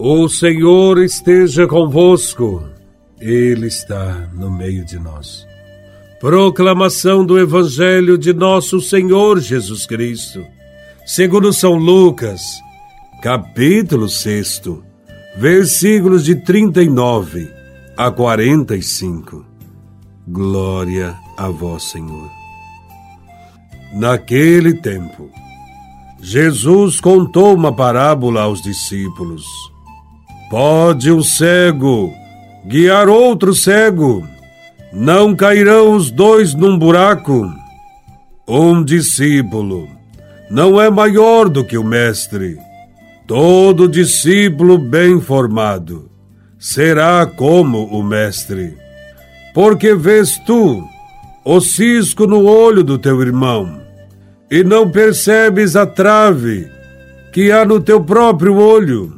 O Senhor esteja convosco, Ele está no meio de nós. Proclamação do Evangelho de Nosso Senhor Jesus Cristo, segundo São Lucas, capítulo 6, versículos de 39 a 45. Glória a Vós, Senhor. Naquele tempo, Jesus contou uma parábola aos discípulos Pode um cego guiar outro cego? Não cairão os dois num buraco? Um discípulo não é maior do que o mestre. Todo discípulo bem formado será como o mestre. Porque vês tu o cisco no olho do teu irmão e não percebes a trave que há no teu próprio olho?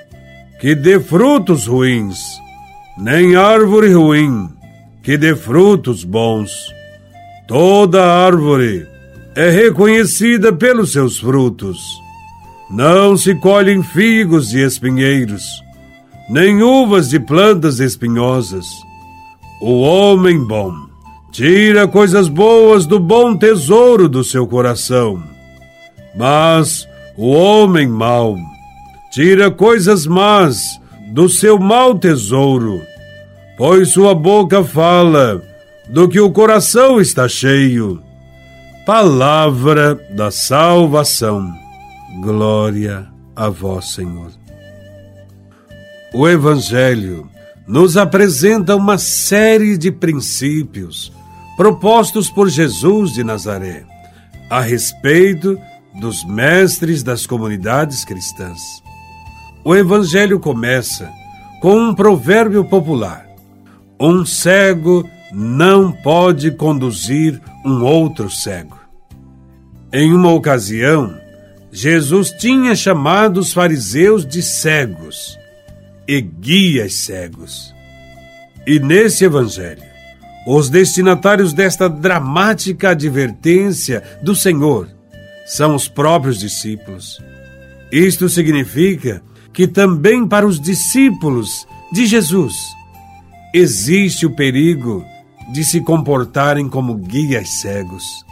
que dê frutos ruins, nem árvore ruim que dê frutos bons. Toda árvore é reconhecida pelos seus frutos. Não se colhem figos e espinheiros, nem uvas de plantas espinhosas. O homem bom tira coisas boas do bom tesouro do seu coração, mas o homem mau tira coisas más do seu mau tesouro, pois sua boca fala do que o coração está cheio. Palavra da salvação. Glória a vós, Senhor. O Evangelho nos apresenta uma série de princípios propostos por Jesus de Nazaré a respeito dos mestres das comunidades cristãs. O Evangelho começa com um provérbio popular: Um cego não pode conduzir um outro cego. Em uma ocasião, Jesus tinha chamado os fariseus de cegos e guias cegos. E nesse Evangelho, os destinatários desta dramática advertência do Senhor são os próprios discípulos. Isto significa que também para os discípulos de Jesus existe o perigo de se comportarem como guias cegos.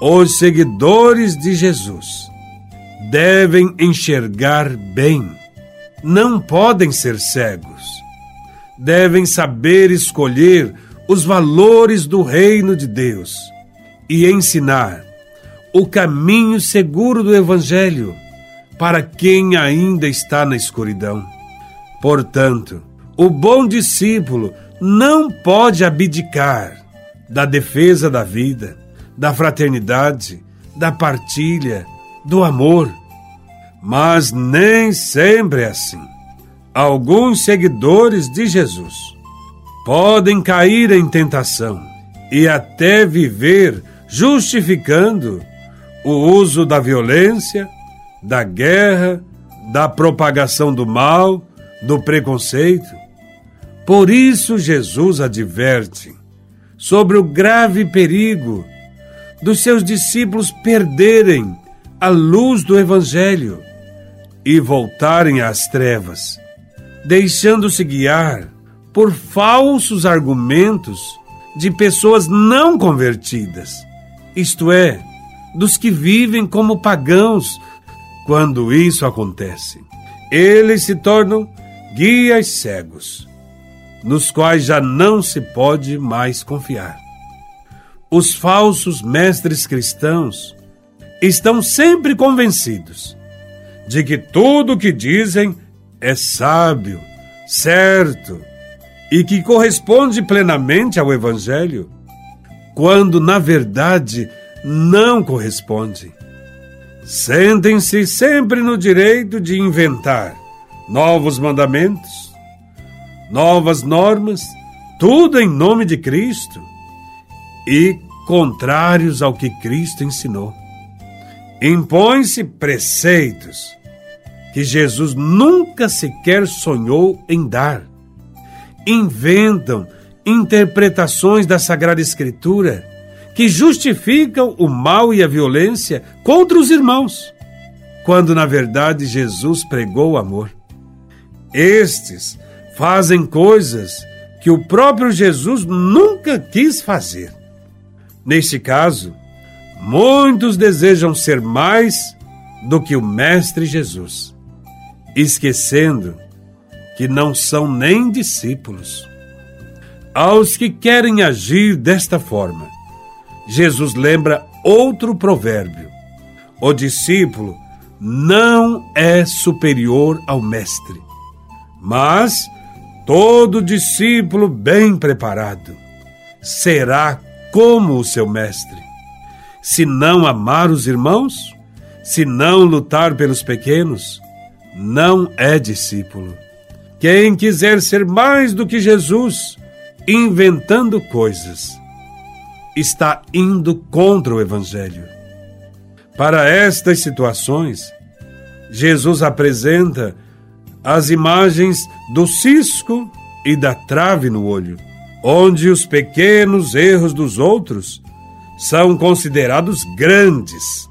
Os seguidores de Jesus devem enxergar bem, não podem ser cegos. Devem saber escolher os valores do reino de Deus e ensinar o caminho seguro do Evangelho para quem ainda está na escuridão. Portanto, o bom discípulo não pode abdicar da defesa da vida, da fraternidade, da partilha, do amor. Mas nem sempre é assim. Alguns seguidores de Jesus podem cair em tentação e até viver justificando o uso da violência, da guerra, da propagação do mal, do preconceito. Por isso, Jesus adverte sobre o grave perigo dos seus discípulos perderem a luz do Evangelho e voltarem às trevas, deixando-se guiar por falsos argumentos de pessoas não convertidas, isto é, dos que vivem como pagãos quando isso acontece, eles se tornam guias cegos, nos quais já não se pode mais confiar. Os falsos mestres cristãos estão sempre convencidos de que tudo o que dizem é sábio, certo e que corresponde plenamente ao Evangelho, quando na verdade não corresponde sentem-se sempre no direito de inventar novos mandamentos, novas normas, tudo em nome de Cristo e contrários ao que Cristo ensinou. Impõem-se preceitos que Jesus nunca sequer sonhou em dar. Inventam interpretações da Sagrada Escritura que justificam o mal e a violência contra os irmãos, quando na verdade Jesus pregou o amor. Estes fazem coisas que o próprio Jesus nunca quis fazer. Neste caso, muitos desejam ser mais do que o Mestre Jesus, esquecendo que não são nem discípulos. Aos que querem agir desta forma, Jesus lembra outro provérbio: o discípulo não é superior ao mestre, mas todo discípulo bem preparado será como o seu mestre. Se não amar os irmãos, se não lutar pelos pequenos, não é discípulo. Quem quiser ser mais do que Jesus, inventando coisas, está indo contra o Evangelho. Para estas situações, Jesus apresenta as imagens do cisco e da trave no olho, onde os pequenos erros dos outros são considerados grandes,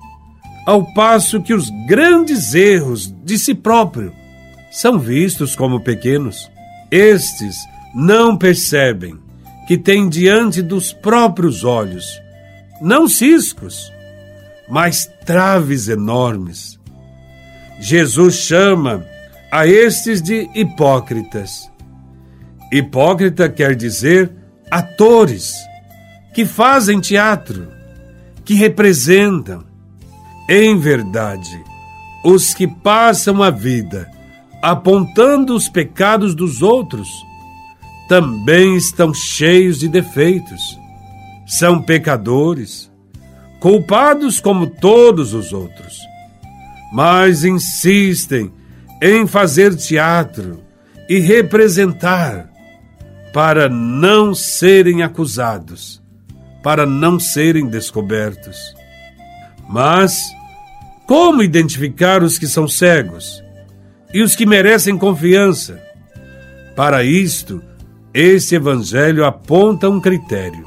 ao passo que os grandes erros de si próprio são vistos como pequenos. Estes não percebem que têm diante dos próprios olhos não ciscos, mas traves enormes. Jesus chama a estes de hipócritas. Hipócrita quer dizer atores que fazem teatro, que representam. Em verdade, os que passam a vida apontando os pecados dos outros também estão cheios de defeitos. São pecadores culpados como todos os outros, mas insistem em fazer teatro e representar para não serem acusados, para não serem descobertos. Mas como identificar os que são cegos e os que merecem confiança? Para isto, esse evangelho aponta um critério.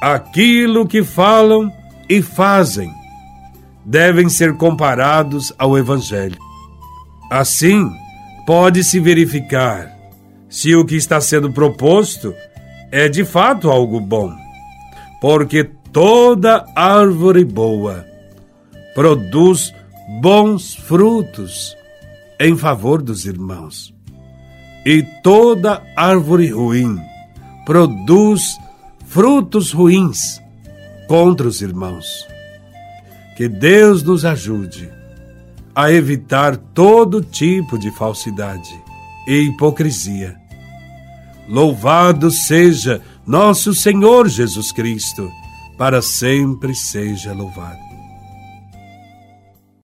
Aquilo que falam e fazem devem ser comparados ao Evangelho. Assim, pode-se verificar se o que está sendo proposto é de fato algo bom, porque toda árvore boa produz bons frutos em favor dos irmãos, e toda árvore ruim produz frutos ruins contra os irmãos. Que Deus nos ajude a evitar todo tipo de falsidade e hipocrisia. Louvado seja nosso Senhor Jesus Cristo, para sempre seja louvado.